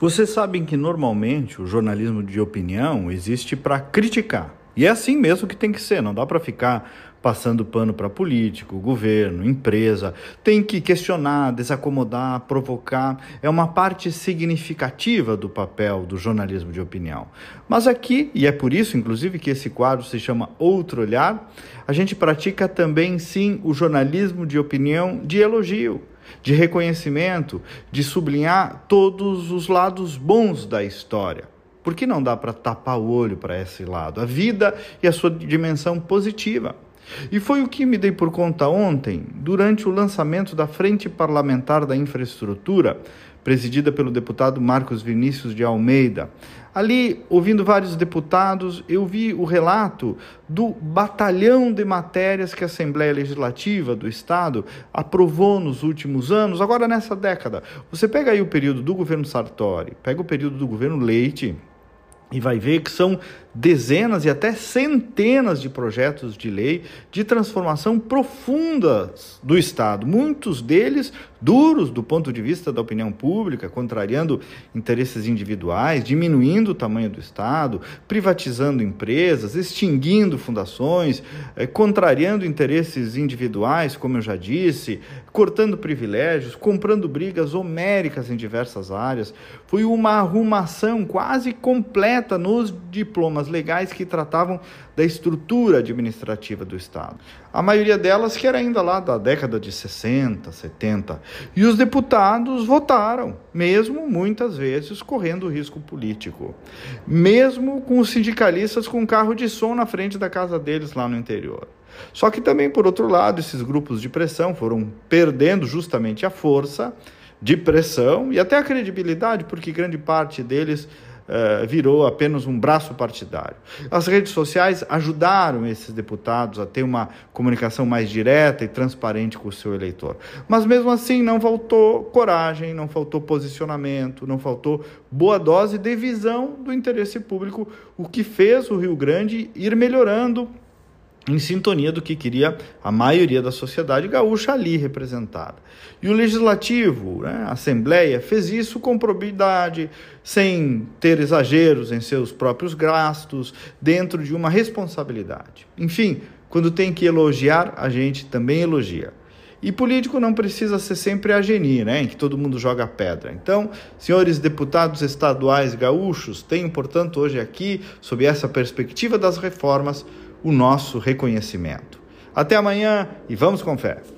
Vocês sabem que normalmente o jornalismo de opinião existe para criticar. E é assim mesmo que tem que ser, não dá para ficar passando pano para político, governo, empresa. Tem que questionar, desacomodar, provocar. É uma parte significativa do papel do jornalismo de opinião. Mas aqui, e é por isso, inclusive, que esse quadro se chama Outro Olhar, a gente pratica também, sim, o jornalismo de opinião de elogio de reconhecimento, de sublinhar todos os lados bons da história. Por que não dá para tapar o olho para esse lado? A vida e a sua dimensão positiva. E foi o que me dei por conta ontem, durante o lançamento da Frente Parlamentar da Infraestrutura, presidida pelo deputado Marcos Vinícius de Almeida. Ali, ouvindo vários deputados, eu vi o relato do batalhão de matérias que a Assembleia Legislativa do Estado aprovou nos últimos anos, agora nessa década. Você pega aí o período do governo Sartori, pega o período do governo Leite, e vai ver que são dezenas e até centenas de projetos de lei de transformação profundas do Estado, muitos deles duros do ponto de vista da opinião pública, contrariando interesses individuais, diminuindo o tamanho do Estado, privatizando empresas, extinguindo fundações, eh, contrariando interesses individuais, como eu já disse, cortando privilégios, comprando brigas homéricas em diversas áreas. Foi uma arrumação quase completa nos diplomas normas legais que tratavam da estrutura administrativa do Estado. A maioria delas que era ainda lá da década de 60, 70. E os deputados votaram, mesmo muitas vezes correndo risco político. Mesmo com os sindicalistas com carro de som na frente da casa deles lá no interior. Só que também, por outro lado, esses grupos de pressão foram perdendo justamente a força de pressão e até a credibilidade, porque grande parte deles uh, virou apenas um braço partidário. As redes sociais ajudaram esses deputados a ter uma comunicação mais direta e transparente com o seu eleitor. Mas mesmo assim não faltou coragem, não faltou posicionamento, não faltou boa dose de visão do interesse público, o que fez o Rio Grande ir melhorando em sintonia do que queria a maioria da sociedade gaúcha ali representada. E o legislativo, né, a Assembleia, fez isso com probidade, sem ter exageros em seus próprios gastos, dentro de uma responsabilidade. Enfim, quando tem que elogiar, a gente também elogia. E político não precisa ser sempre a geni, né, em que todo mundo joga pedra. Então, senhores deputados estaduais gaúchos, tenho, portanto, hoje aqui, sob essa perspectiva das reformas, o nosso reconhecimento. Até amanhã e vamos com fé.